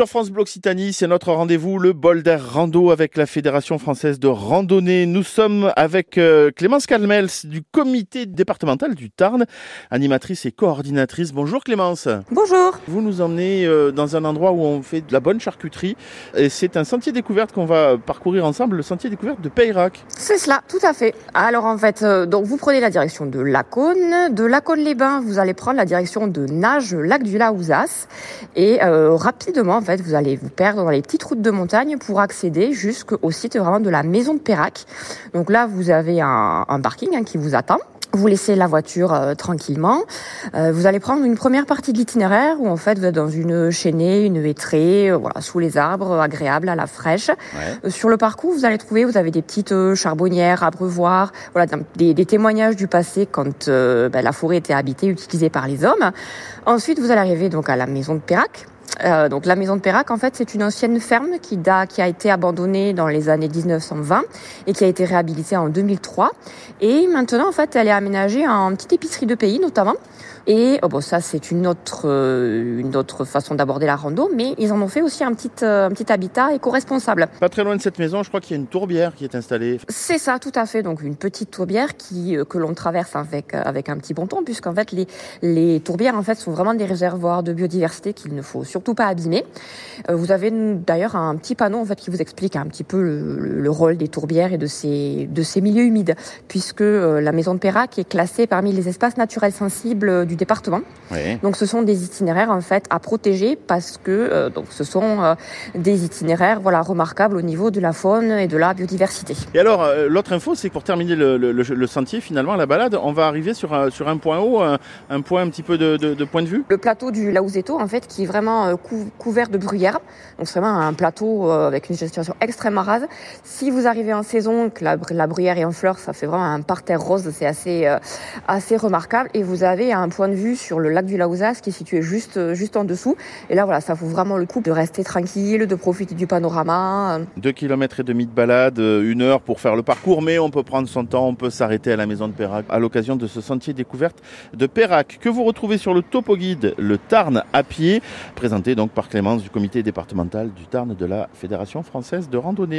Sur France Bleu Occitanie, c'est notre rendez-vous, le bol d'air rando avec la Fédération française de randonnée. Nous sommes avec euh, Clémence Calmels du comité départemental du Tarn, animatrice et coordinatrice. Bonjour Clémence. Bonjour. Vous nous emmenez euh, dans un endroit où on fait de la bonne charcuterie. Et c'est un sentier découverte qu'on va parcourir ensemble, le sentier découverte de Peyrac. C'est cela, tout à fait. Alors en fait, euh, donc vous prenez la direction de Lacaune. De Lacaune-les-Bains, vous allez prendre la direction de Nage, lac du Laouzas. Et rapidement, en fait, vous allez vous perdre dans les petites routes de montagne pour accéder jusqu'au site vraiment de la maison de Peyrac. Donc là, vous avez un, un parking hein, qui vous attend. Vous laissez la voiture euh, tranquillement. Euh, vous allez prendre une première partie de l'itinéraire où en fait vous êtes dans une chaînée, une hêtrée, euh, voilà, sous les arbres, agréable à la fraîche. Ouais. Euh, Sur le parcours, vous allez trouver, vous avez des petites euh, charbonnières, abreuvoirs, voilà, des, des témoignages du passé quand euh, ben, la forêt était habitée, utilisée par les hommes. Ensuite, vous allez arriver donc à la maison de Pérac. Euh, donc la maison de Pérac, en fait, c'est une ancienne ferme qui, qui a été abandonnée dans les années 1920 et qui a été réhabilitée en 2003. Et maintenant, en fait, elle est aménagée en petite épicerie de pays, notamment. Et oh bon, ça, c'est une autre, euh, une autre façon d'aborder la rando, mais ils en ont fait aussi un petit, euh, un petit habitat éco-responsable. Pas très loin de cette maison, je crois qu'il y a une tourbière qui est installée. C'est ça, tout à fait. Donc une petite tourbière qui euh, que l'on traverse avec avec un petit ponton, puisqu'en fait les les tourbières en fait sont vraiment des réservoirs de biodiversité qu'il ne faut surtout pas abîmer. Vous avez d'ailleurs un petit panneau en fait qui vous explique un petit peu le, le- le rôle des tourbières et de ces de ces milieux humides, puisque la maison de Pérac est classée parmi les espaces naturels sensibles du département. Donc ce sont des itinéraires en fait à protéger parce que euh, donc ce sont euh, des itinéraires voilà remarquables au niveau de la faune et de la biodiversité. Et alors, euh, l'autre info, c'est que pour terminer le, le- le- le sentier, finalement, la balade, on va arriver sur un, sur un point haut, un, un point un petit peu de, de- de point de vue? Le plateau du Laouzeto, en fait, qui est vraiment cou- couvert de bruyère. Donc, c'est vraiment un plateau avec une gestation extrêmement rase. Si vous arrivez en saison, que la, la bruyère est en fleurs, ça fait vraiment un parterre rose. C'est assez, euh, assez remarquable. Et vous avez un point de vue sur le lac du Laouzas qui est situé juste, euh, juste en dessous. Et là, voilà, ça vaut vraiment le coup de rester tranquille, de profiter du panorama. Deux kilomètres et demi de balade, euh, une heure pour faire le parcours, mais on peut prendre son temps, on peut s'arrêter à la maison de Pérac à l'occasion de ce sentier découverte de Pérac que vous retrouvez sur le topo guide Le Tarn à pied, présenté donc par Clémence du comité départemental du Tarn de la Fédération française de randonnée.